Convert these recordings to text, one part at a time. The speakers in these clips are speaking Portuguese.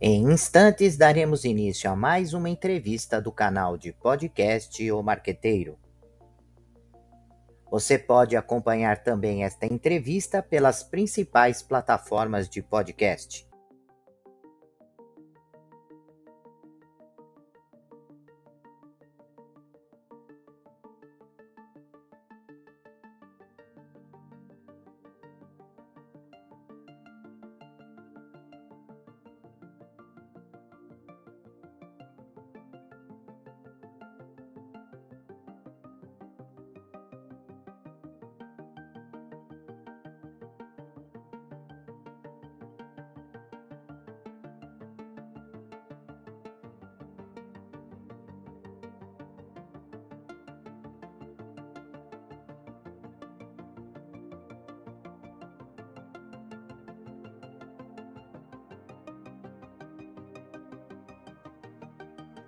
Em instantes, daremos início a mais uma entrevista do canal de podcast O Marqueteiro. Você pode acompanhar também esta entrevista pelas principais plataformas de podcast.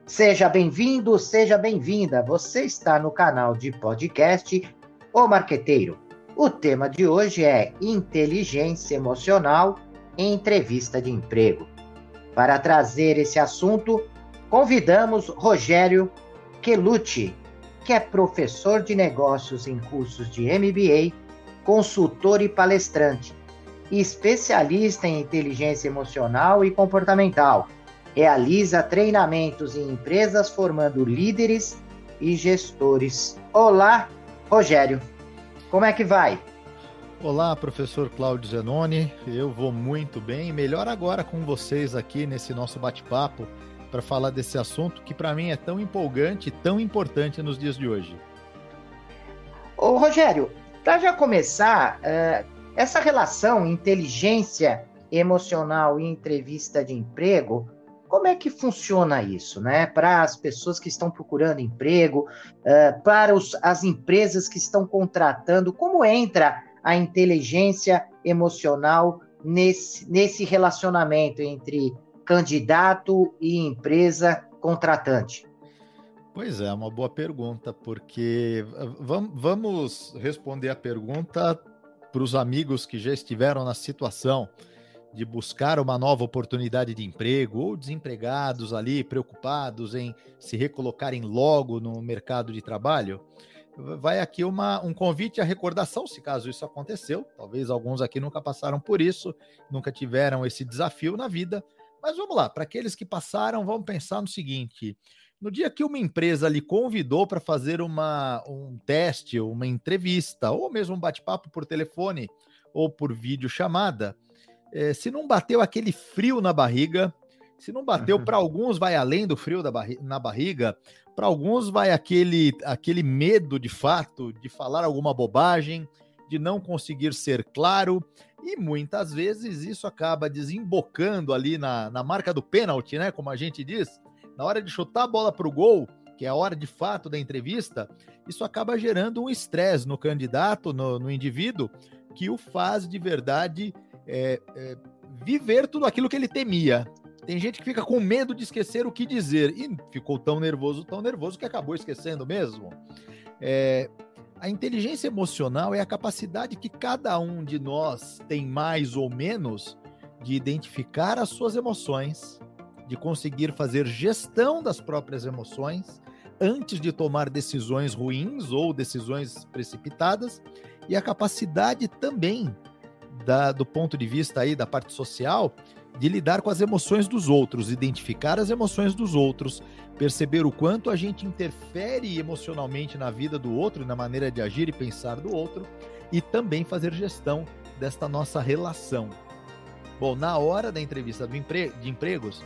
Seja bem-vindo, seja bem-vinda. Você está no canal de podcast O Marqueteiro. O tema de hoje é inteligência emocional em entrevista de emprego. Para trazer esse assunto, convidamos Rogério Quelucci, que é professor de negócios em cursos de MBA, consultor e palestrante, especialista em inteligência emocional e comportamental realiza treinamentos em empresas formando líderes e gestores. Olá, Rogério. Como é que vai? Olá, professor Cláudio Zenoni. Eu vou muito bem, melhor agora com vocês aqui nesse nosso bate-papo para falar desse assunto que para mim é tão empolgante e tão importante nos dias de hoje. Ô, Rogério, para já começar, uh, essa relação inteligência emocional e entrevista de emprego como é que funciona isso, né? Para as pessoas que estão procurando emprego, uh, para os, as empresas que estão contratando, como entra a inteligência emocional nesse, nesse relacionamento entre candidato e empresa contratante? Pois é, uma boa pergunta, porque vamos responder a pergunta para os amigos que já estiveram na situação de buscar uma nova oportunidade de emprego ou desempregados ali preocupados em se recolocarem logo no mercado de trabalho, vai aqui uma, um convite à recordação, se caso isso aconteceu. Talvez alguns aqui nunca passaram por isso, nunca tiveram esse desafio na vida. Mas vamos lá, para aqueles que passaram, vamos pensar no seguinte: no dia que uma empresa lhe convidou para fazer uma, um teste, uma entrevista, ou mesmo um bate-papo por telefone ou por vídeo chamada, é, se não bateu aquele frio na barriga, se não bateu, para alguns vai além do frio da barri na barriga, para alguns vai aquele, aquele medo de fato de falar alguma bobagem, de não conseguir ser claro, e muitas vezes isso acaba desembocando ali na, na marca do pênalti, né? Como a gente diz, na hora de chutar a bola para o gol, que é a hora de fato da entrevista, isso acaba gerando um estresse no candidato, no, no indivíduo, que o faz de verdade é, é, viver tudo aquilo que ele temia. Tem gente que fica com medo de esquecer o que dizer e ficou tão nervoso, tão nervoso que acabou esquecendo mesmo. É, a inteligência emocional é a capacidade que cada um de nós tem mais ou menos de identificar as suas emoções, de conseguir fazer gestão das próprias emoções antes de tomar decisões ruins ou decisões precipitadas, e a capacidade também da, do ponto de vista aí da parte social, de lidar com as emoções dos outros, identificar as emoções dos outros, perceber o quanto a gente interfere emocionalmente na vida do outro, na maneira de agir e pensar do outro, e também fazer gestão desta nossa relação. Bom, na hora da entrevista de empregos,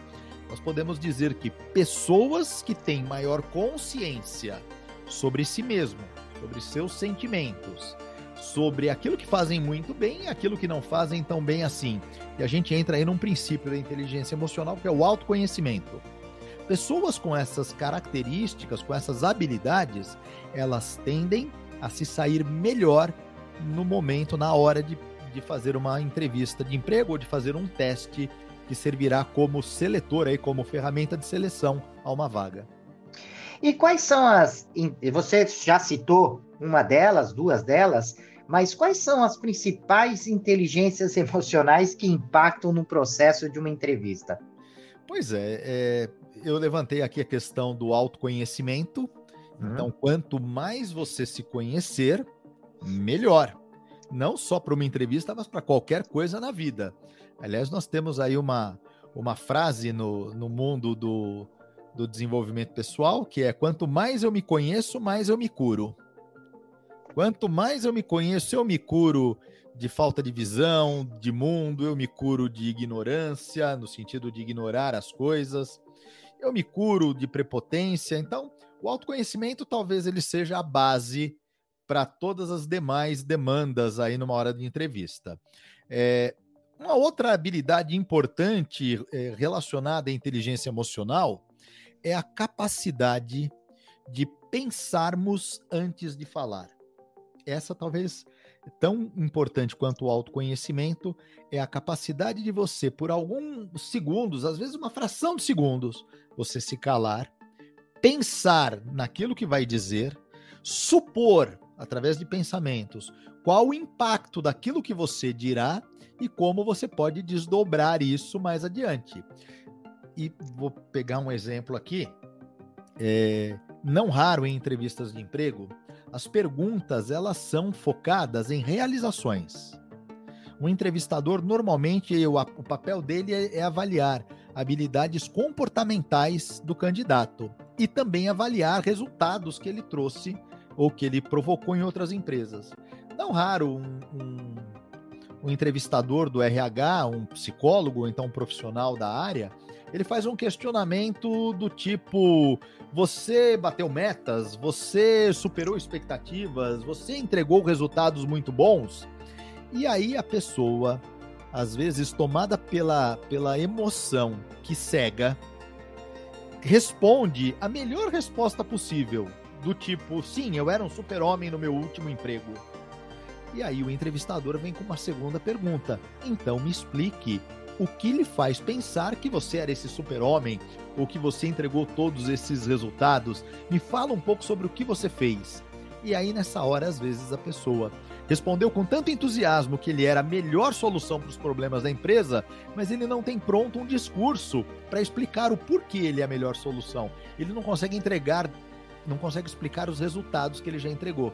nós podemos dizer que pessoas que têm maior consciência sobre si mesmo, sobre seus sentimentos, sobre aquilo que fazem muito bem e aquilo que não fazem tão bem assim. E a gente entra aí num princípio da inteligência emocional, que é o autoconhecimento. Pessoas com essas características, com essas habilidades, elas tendem a se sair melhor no momento, na hora de, de fazer uma entrevista de emprego ou de fazer um teste que servirá como seletor, aí, como ferramenta de seleção a uma vaga. E quais são as. Você já citou uma delas, duas delas, mas quais são as principais inteligências emocionais que impactam no processo de uma entrevista? Pois é, é, eu levantei aqui a questão do autoconhecimento. Uhum. Então, quanto mais você se conhecer, melhor. Não só para uma entrevista, mas para qualquer coisa na vida. Aliás, nós temos aí uma, uma frase no, no mundo do, do desenvolvimento pessoal que é: quanto mais eu me conheço, mais eu me curo. Quanto mais eu me conheço, eu me curo de falta de visão, de mundo, eu me curo de ignorância, no sentido de ignorar as coisas, eu me curo de prepotência. Então, o autoconhecimento talvez ele seja a base para todas as demais demandas aí numa hora de entrevista. É, uma outra habilidade importante é, relacionada à inteligência emocional é a capacidade de pensarmos antes de falar. Essa talvez tão importante quanto o autoconhecimento é a capacidade de você, por alguns segundos, às vezes uma fração de segundos, você se calar, pensar naquilo que vai dizer, supor, através de pensamentos, qual o impacto daquilo que você dirá e como você pode desdobrar isso mais adiante. E vou pegar um exemplo aqui. É, não raro em entrevistas de emprego, as perguntas elas são focadas em realizações. Um entrevistador normalmente o, o papel dele é, é avaliar habilidades comportamentais do candidato e também avaliar resultados que ele trouxe ou que ele provocou em outras empresas. Não raro um, um, um entrevistador do RH, um psicólogo ou então um profissional da área, ele faz um questionamento do tipo: você bateu metas, você superou expectativas, você entregou resultados muito bons. E aí a pessoa, às vezes tomada pela, pela emoção que cega, responde a melhor resposta possível, do tipo: sim, eu era um super-homem no meu último emprego. E aí o entrevistador vem com uma segunda pergunta: então me explique o que lhe faz pensar que você era esse super-homem ou que você entregou todos esses resultados? Me fala um pouco sobre o que você fez. E aí, nessa hora, às vezes, a pessoa respondeu com tanto entusiasmo que ele era a melhor solução para os problemas da empresa, mas ele não tem pronto um discurso para explicar o porquê ele é a melhor solução. Ele não consegue entregar, não consegue explicar os resultados que ele já entregou.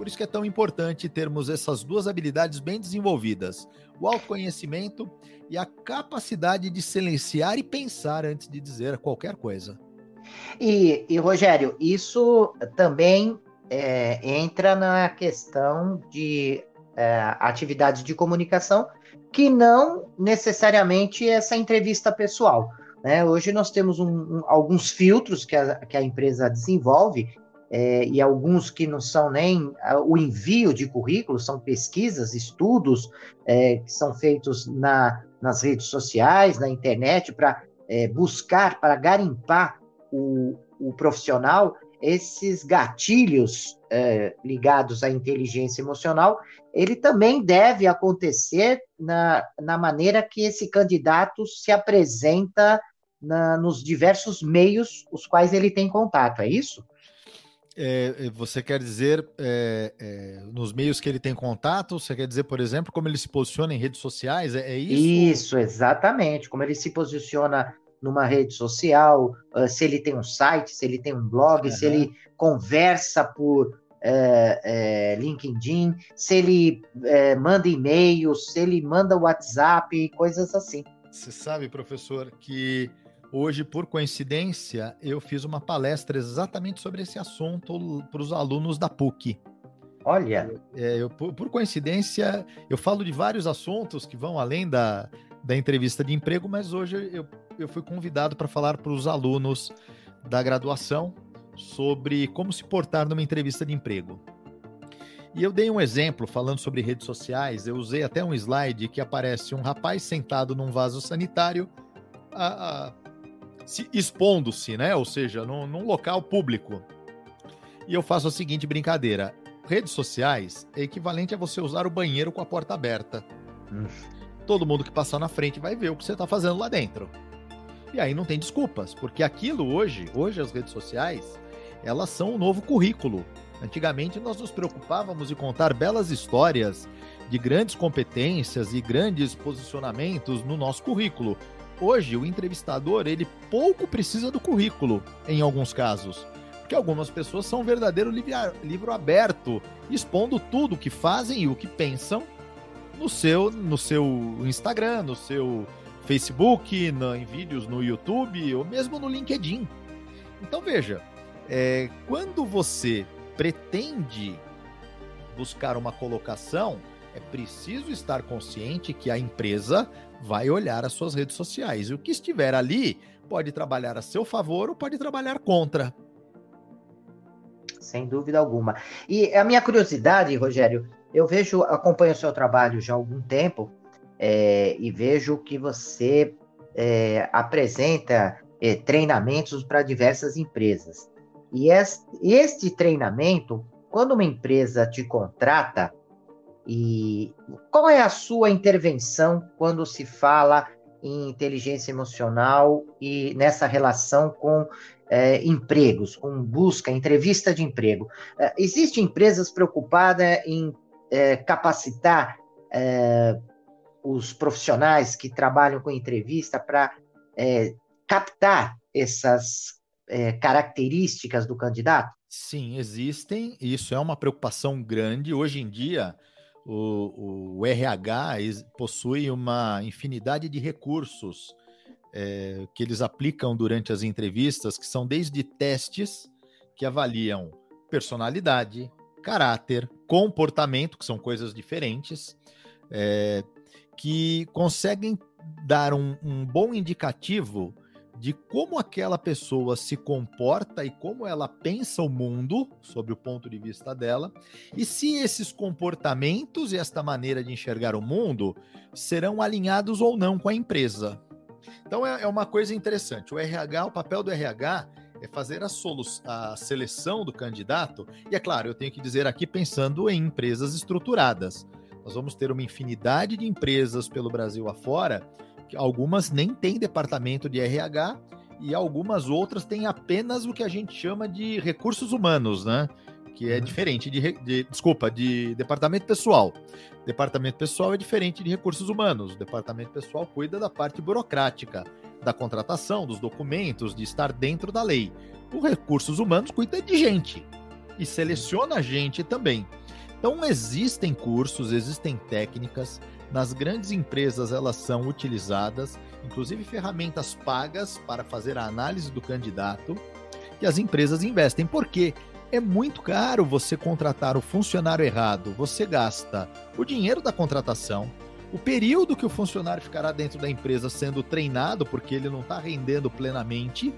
Por isso que é tão importante termos essas duas habilidades bem desenvolvidas: o autoconhecimento e a capacidade de silenciar e pensar antes de dizer qualquer coisa. E, e Rogério, isso também é, entra na questão de é, atividades de comunicação que não necessariamente essa entrevista pessoal. Né? Hoje nós temos um, um, alguns filtros que a, que a empresa desenvolve é, e alguns que não são nem o envio de currículos, são pesquisas, estudos é, que são feitos na, nas redes sociais, na internet, para é, buscar, para garimpar o, o profissional, esses gatilhos é, ligados à inteligência emocional, ele também deve acontecer na, na maneira que esse candidato se apresenta na, nos diversos meios os quais ele tem contato, é isso? É, é, você quer dizer é, é, nos meios que ele tem contato? Você quer dizer, por exemplo, como ele se posiciona em redes sociais? É, é isso? Isso, exatamente. Como ele se posiciona numa rede social, uh, se ele tem um site, se ele tem um blog, uhum. se ele conversa por é, LinkedIn, se ele manda e-mail, se ele manda WhatsApp, coisas assim. Você sabe, professor, que Hoje, por coincidência, eu fiz uma palestra exatamente sobre esse assunto para os alunos da PUC. Olha! É, eu, por, por, coincidência, eu falo de vários assuntos que vão além da, da entrevista de emprego, mas hoje eu, eu fui convidado para falar para os alunos da graduação sobre como se portar numa entrevista de emprego. E eu dei um exemplo falando sobre redes sociais. Eu usei até um slide que aparece um rapaz sentado num vaso sanitário a, a se expondo-se, né? Ou seja, num, num local público. E eu faço a seguinte brincadeira: redes sociais é equivalente a você usar o banheiro com a porta aberta. Hum. Todo mundo que passar na frente vai ver o que você está fazendo lá dentro. E aí não tem desculpas, porque aquilo hoje, hoje as redes sociais, elas são o um novo currículo. Antigamente nós nos preocupávamos em contar belas histórias de grandes competências e grandes posicionamentos no nosso currículo. Hoje o entrevistador ele pouco precisa do currículo em alguns casos, porque algumas pessoas são um verdadeiro livro aberto, expondo tudo o que fazem e o que pensam no seu no seu Instagram, no seu Facebook, em vídeos no YouTube ou mesmo no LinkedIn. Então veja, é, quando você pretende buscar uma colocação, é preciso estar consciente que a empresa vai olhar as suas redes sociais. E o que estiver ali pode trabalhar a seu favor ou pode trabalhar contra. Sem dúvida alguma. E a minha curiosidade, Rogério, eu vejo, acompanho o seu trabalho já há algum tempo é, e vejo que você é, apresenta é, treinamentos para diversas empresas. E este, este treinamento, quando uma empresa te contrata, e qual é a sua intervenção quando se fala em inteligência emocional e nessa relação com é, empregos, com busca, entrevista de emprego? É, Existem empresas preocupadas em é, capacitar é, os profissionais que trabalham com entrevista para é, captar essas é, características do candidato? Sim, existem. Isso é uma preocupação grande. Hoje em dia, o, o RH possui uma infinidade de recursos é, que eles aplicam durante as entrevistas, que são desde testes que avaliam personalidade, caráter, comportamento, que são coisas diferentes, é, que conseguem dar um, um bom indicativo de como aquela pessoa se comporta e como ela pensa o mundo, sob o ponto de vista dela, e se esses comportamentos e esta maneira de enxergar o mundo serão alinhados ou não com a empresa. Então é, é uma coisa interessante. O RH, o papel do RH é fazer a, a seleção do candidato, e é claro, eu tenho que dizer aqui pensando em empresas estruturadas. Nós vamos ter uma infinidade de empresas pelo Brasil afora algumas nem têm departamento de RH e algumas outras têm apenas o que a gente chama de recursos humanos, né? Que é uhum. diferente de, de, desculpa, de departamento pessoal. Departamento pessoal é diferente de recursos humanos. O departamento pessoal cuida da parte burocrática, da contratação, dos documentos, de estar dentro da lei. O recursos humanos cuida de gente e seleciona a gente também. Então existem cursos, existem técnicas, nas grandes empresas elas são utilizadas, inclusive ferramentas pagas para fazer a análise do candidato, e as empresas investem. Porque é muito caro você contratar o funcionário errado. Você gasta o dinheiro da contratação, o período que o funcionário ficará dentro da empresa sendo treinado, porque ele não está rendendo plenamente.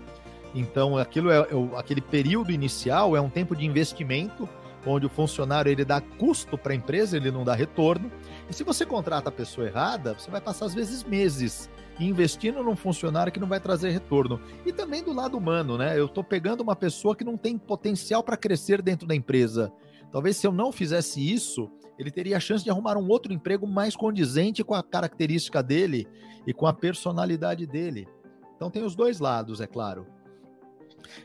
Então, aquilo é, é, aquele período inicial é um tempo de investimento onde o funcionário ele dá custo para a empresa, ele não dá retorno. E se você contrata a pessoa errada, você vai passar às vezes meses investindo num funcionário que não vai trazer retorno. E também do lado humano, né? Eu estou pegando uma pessoa que não tem potencial para crescer dentro da empresa. Talvez se eu não fizesse isso, ele teria a chance de arrumar um outro emprego mais condizente com a característica dele e com a personalidade dele. Então tem os dois lados, é claro.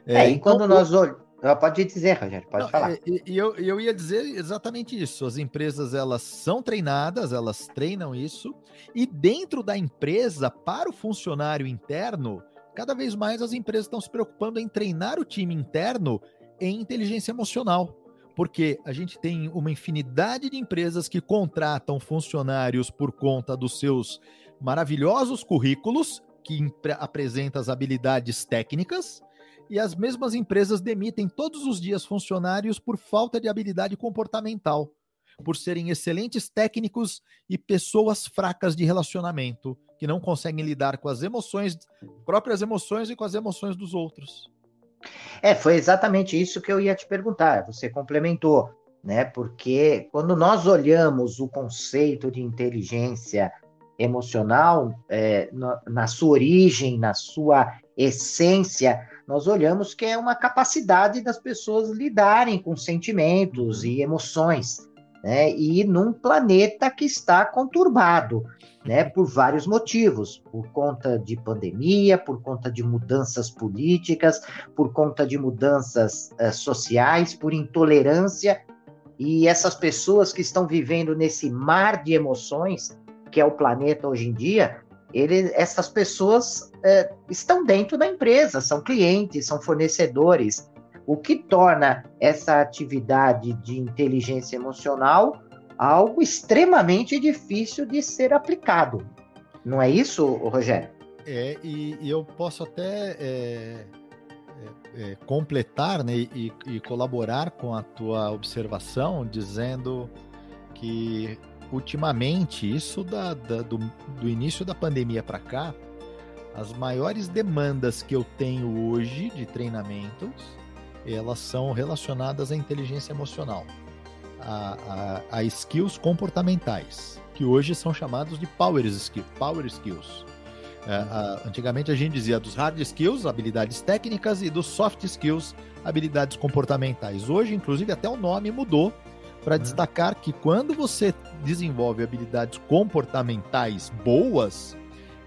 É, é e então, quando nós olhamos Pode dizer, Rogério, pode Não, falar. E, e eu, eu ia dizer exatamente isso. As empresas elas são treinadas, elas treinam isso, e dentro da empresa, para o funcionário interno, cada vez mais as empresas estão se preocupando em treinar o time interno em inteligência emocional. Porque a gente tem uma infinidade de empresas que contratam funcionários por conta dos seus maravilhosos currículos, que apresentam as habilidades técnicas, e as mesmas empresas demitem todos os dias funcionários por falta de habilidade comportamental, por serem excelentes técnicos e pessoas fracas de relacionamento, que não conseguem lidar com as emoções, próprias emoções e com as emoções dos outros. É, foi exatamente isso que eu ia te perguntar. Você complementou, né? Porque quando nós olhamos o conceito de inteligência emocional é, na, na sua origem, na sua essência, nós olhamos que é uma capacidade das pessoas lidarem com sentimentos e emoções, né? E num planeta que está conturbado, né? Por vários motivos, por conta de pandemia, por conta de mudanças políticas, por conta de mudanças uh, sociais, por intolerância e essas pessoas que estão vivendo nesse mar de emoções que é o planeta hoje em dia, ele, essas pessoas é, estão dentro da empresa, são clientes, são fornecedores, o que torna essa atividade de inteligência emocional algo extremamente difícil de ser aplicado. Não é isso, Rogério? É, e, e eu posso até é, é, é, completar né, e, e, colaborar com a tua observação, dizendo que ultimamente, isso da, da do, do início da pandemia para cá, as maiores demandas que eu tenho hoje de treinamentos, elas são relacionadas à inteligência emocional, a, a, a skills comportamentais, que hoje são chamados de power skills. Power skills. É, a, antigamente a gente dizia dos hard skills, habilidades técnicas, e dos soft skills, habilidades comportamentais. Hoje, inclusive, até o nome mudou para uhum. destacar que quando você desenvolve habilidades comportamentais boas,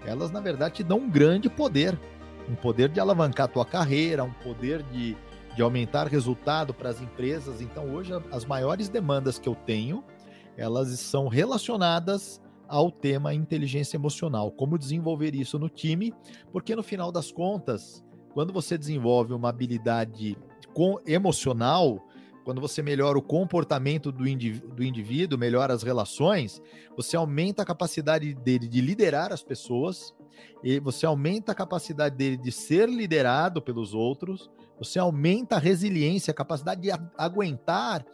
elas na verdade te dão um grande poder, um poder de alavancar a tua carreira, um poder de, de aumentar resultado para as empresas. Então hoje as maiores demandas que eu tenho, elas são relacionadas ao tema inteligência emocional, como desenvolver isso no time, porque no final das contas, quando você desenvolve uma habilidade com, emocional, quando você melhora o comportamento do, indivíduo, do indivíduo, melhora as relações, você aumenta a capacidade dele de liderar as pessoas, e você aumenta a capacidade dele de ser liderado pelos outros, você aumenta a resiliência, a capacidade de aguentar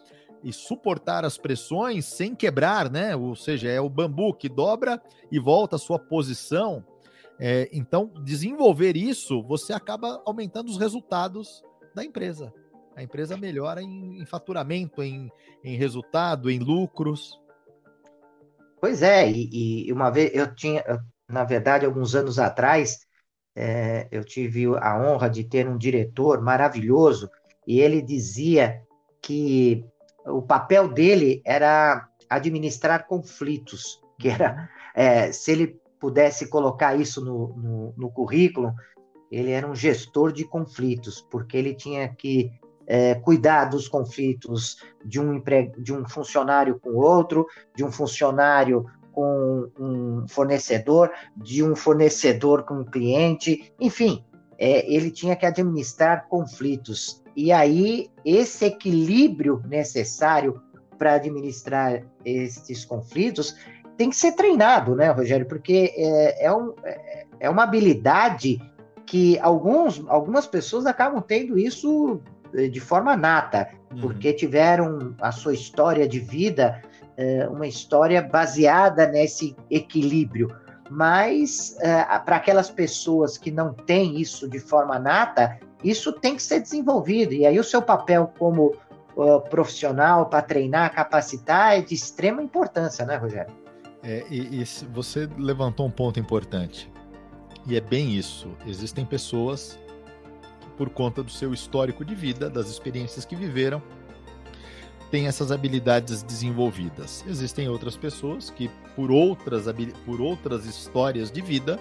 e suportar as pressões sem quebrar, né? Ou seja, é o bambu que dobra e volta à sua posição. É, então, desenvolver isso, você acaba aumentando os resultados da empresa. A empresa melhora em, em faturamento, em, em resultado, em lucros. Pois é, e, e uma vez eu tinha, na verdade, alguns anos atrás, é, eu tive a honra de ter um diretor maravilhoso e ele dizia que o papel dele era administrar conflitos, que era, é, se ele pudesse colocar isso no, no, no, currículo, ele era um gestor de conflitos, porque ele tinha que é, cuidar dos conflitos de um, empre... de um funcionário com outro, de um funcionário com um fornecedor, de um fornecedor com um cliente, enfim, é, ele tinha que administrar conflitos. E aí, esse equilíbrio necessário para administrar esses conflitos tem que ser treinado, né, Rogério? Porque é, é, um, é, uma habilidade que alguns, algumas pessoas acabam tendo isso de forma nata, uhum. porque tiveram a sua história de vida, é, uma história baseada nesse equilíbrio. Mas é, para aquelas pessoas que não têm isso de forma nata, isso tem que ser desenvolvido. E aí o seu papel como profissional para treinar, capacitar é de extrema importância, né, Rogério? É, e, e você levantou um ponto importante. E é bem isso. Existem pessoas por conta do seu histórico de vida, das experiências que viveram, têm essas habilidades desenvolvidas. Existem outras pessoas que, por outras, por outras histórias de vida,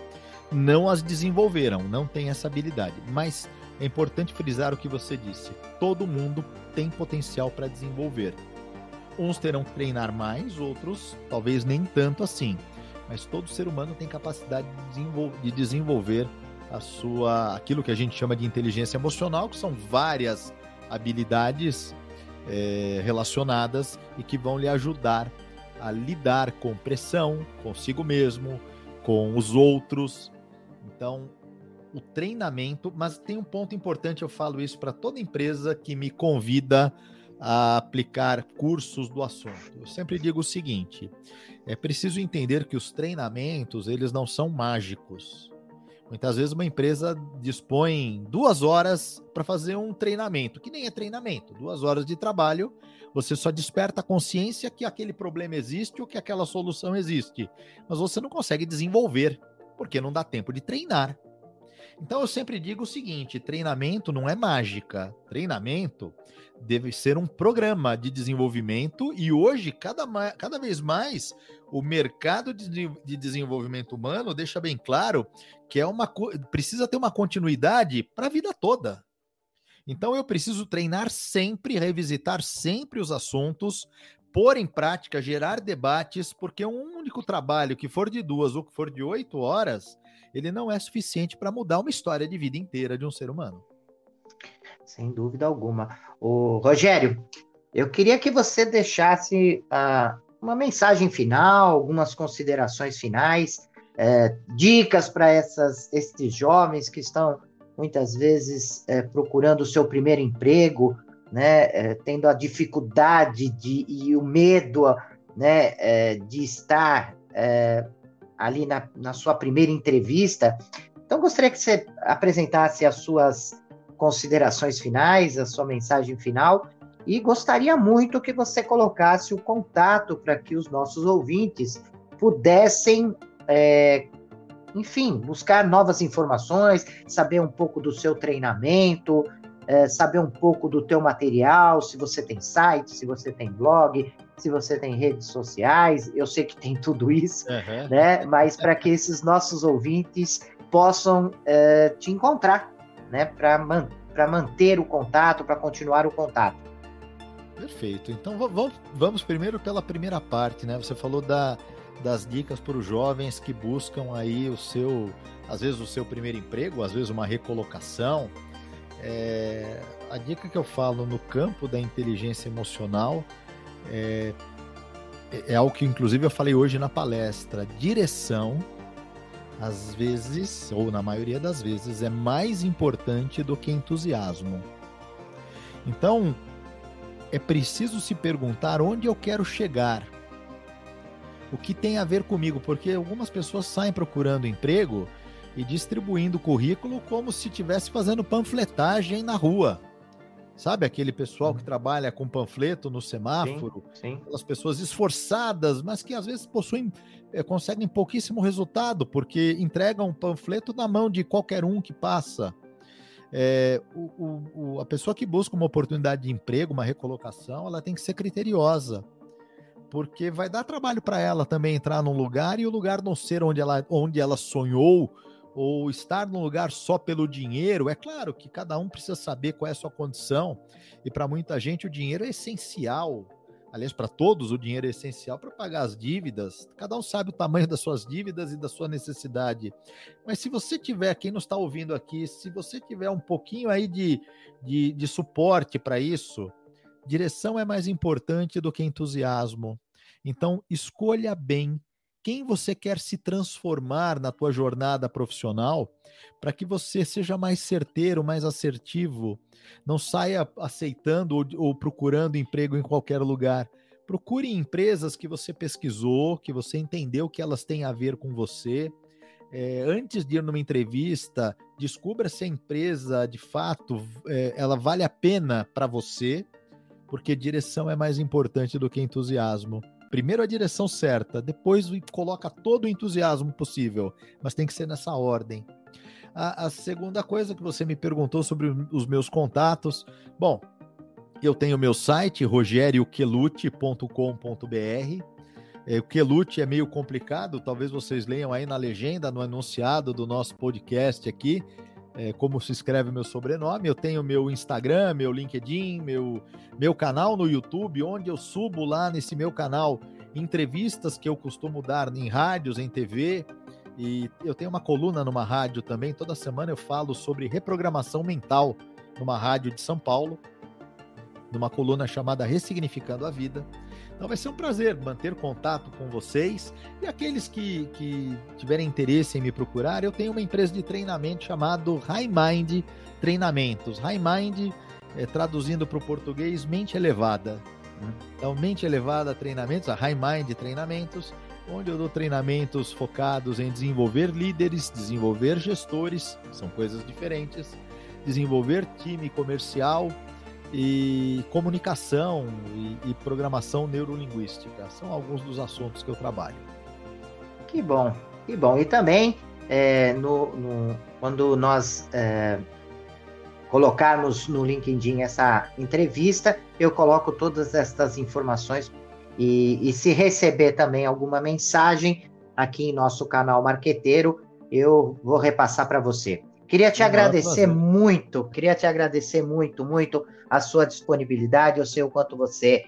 não as desenvolveram, não têm essa habilidade. Mas é importante frisar o que você disse: todo mundo tem potencial para desenvolver. Uns terão que treinar mais, outros talvez nem tanto assim. Mas todo ser humano tem capacidade de desenvolver, de desenvolver a sua aquilo que a gente chama de inteligência emocional, que são várias habilidades é, relacionadas e que vão lhe ajudar a lidar com pressão, consigo mesmo, com os outros. Então, o treinamento, mas tem um ponto importante, eu falo isso para toda empresa que me convida a aplicar cursos do assunto. Eu sempre digo o seguinte: é preciso entender que os treinamentos eles não são mágicos. Muitas vezes uma empresa dispõe duas horas para fazer um treinamento, que nem é treinamento, duas horas de trabalho, você só desperta a consciência que aquele problema existe ou que aquela solução existe, mas você não consegue desenvolver, porque não dá tempo de treinar. Então eu sempre digo o seguinte: treinamento não é mágica. Treinamento deve ser um programa de desenvolvimento, e hoje, cada, cada vez mais, o mercado de, de desenvolvimento humano deixa bem claro que é uma precisa ter uma continuidade para a vida toda. Então eu preciso treinar sempre, revisitar sempre os assuntos pôr em prática, gerar debates, porque um único trabalho que for de duas ou que for de oito horas, ele não é suficiente para mudar uma história de vida inteira de um ser humano. Sem dúvida alguma. O Rogério, eu queria que você deixasse uh, uma mensagem final, algumas considerações finais, é, dicas para esses jovens que estão muitas vezes é, procurando o seu primeiro emprego, né, é, tendo a dificuldade de, e o medo né, é, de estar é, ali na, na sua primeira entrevista. Então, gostaria que você apresentasse as suas considerações finais, a sua mensagem final, e gostaria muito que você colocasse o contato para que os nossos ouvintes pudessem, é, enfim, buscar novas informações, saber um pouco do seu treinamento, é, saber um pouco do teu material, se você tem site, se você tem blog, se você tem redes sociais, eu sei que tem tudo isso, uhum. né? Mas para que esses nossos ouvintes possam é, te encontrar, né? Para man manter o contato, para continuar o contato. Perfeito. Então vamos, vamos primeiro pela primeira parte, né? Você falou da, das dicas para os jovens que buscam aí o seu, às vezes o seu primeiro emprego, às vezes uma recolocação, é, a dica que eu falo no campo da inteligência emocional é, é algo que, inclusive, eu falei hoje na palestra. Direção, às vezes, ou na maioria das vezes, é mais importante do que entusiasmo. Então, é preciso se perguntar onde eu quero chegar. O que tem a ver comigo? Porque algumas pessoas saem procurando emprego e distribuindo currículo como se estivesse fazendo panfletagem na rua. Sabe aquele pessoal que trabalha com panfleto no semáforo? Sim, sim. Aquelas pessoas esforçadas, mas que às vezes possuem, é, conseguem pouquíssimo resultado, porque entregam um panfleto na mão de qualquer um que passa. É, o, o, a pessoa que busca uma oportunidade de emprego, uma recolocação, ela tem que ser criteriosa, porque vai dar trabalho para ela também entrar num lugar e o lugar não ser onde ela, onde ela sonhou ou estar num lugar só pelo dinheiro, é claro que cada um precisa saber qual é a sua condição, e para muita gente o dinheiro é essencial. Aliás, para todos o dinheiro é essencial para pagar as dívidas. Cada um sabe o tamanho das suas dívidas e da sua necessidade. Mas se você tiver, quem nos está ouvindo aqui, se você tiver um pouquinho aí de, de, de suporte para isso, direção é mais importante do que entusiasmo. Então, escolha bem quem você quer se transformar na tua jornada profissional para que você seja mais certeiro, mais assertivo, não saia aceitando ou, ou procurando emprego em qualquer lugar. Procure empresas que você pesquisou, que você entendeu que elas têm a ver com você. É, antes de ir numa entrevista, descubra se a empresa de fato é, ela vale a pena para você, porque direção é mais importante do que entusiasmo. Primeiro a direção certa, depois coloca todo o entusiasmo possível, mas tem que ser nessa ordem. A, a segunda coisa que você me perguntou sobre os meus contatos, bom, eu tenho meu site rogerioquelute.com.br. É, o Quelute é meio complicado, talvez vocês leiam aí na legenda, no anunciado do nosso podcast aqui, é, como se escreve meu sobrenome. Eu tenho meu Instagram, meu LinkedIn, meu, meu canal no YouTube, onde eu subo lá nesse meu canal entrevistas que eu costumo dar em rádios, em TV. E eu tenho uma coluna numa rádio também. Toda semana eu falo sobre reprogramação mental numa rádio de São Paulo, numa coluna chamada Ressignificando a Vida. Então vai ser um prazer manter contato com vocês e aqueles que, que tiverem interesse em me procurar, eu tenho uma empresa de treinamento chamado High Mind Treinamentos. High Mind, é, traduzindo para o português, mente elevada. Né? Então, mente elevada treinamentos, a High Mind Treinamentos, onde eu dou treinamentos focados em desenvolver líderes, desenvolver gestores, são coisas diferentes, desenvolver time comercial, e comunicação e, e, programação neurolinguística. São alguns dos assuntos que eu trabalho. Que bom, que bom. E também, é, no, no, quando nós é, colocarmos no LinkedIn essa entrevista, eu coloco todas estas informações e, e se receber também alguma mensagem aqui em nosso canal Marqueteiro, eu vou repassar para você. Queria te agradecer muito, queria te agradecer muito, muito a sua disponibilidade. Eu sei o quanto você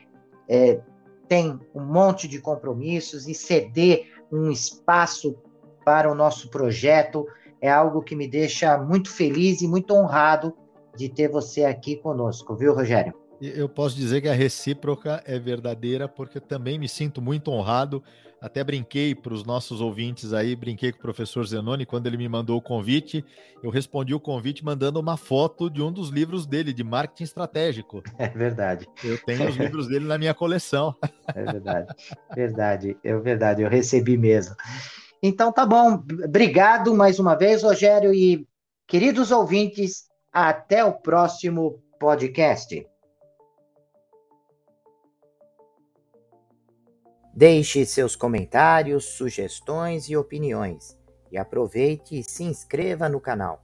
é, tem um monte de compromissos e ceder um espaço para o nosso projeto é algo que me deixa muito feliz e muito honrado de ter você aqui conosco, viu, Rogério? Eu posso dizer que a recíproca é verdadeira, porque também me sinto muito honrado até brinquei para os nossos ouvintes aí, brinquei com o professor Zenoni quando ele me mandou o convite. Eu respondi o convite mandando uma foto de um dos livros dele, de marketing estratégico. É verdade. Eu tenho os livros dele na minha coleção. É verdade, verdade, é verdade, eu recebi mesmo. Então tá bom, obrigado mais uma vez, Rogério, e queridos ouvintes, até o próximo podcast. Deixe seus comentários, sugestões e opiniões. E aproveite e se inscreva no canal.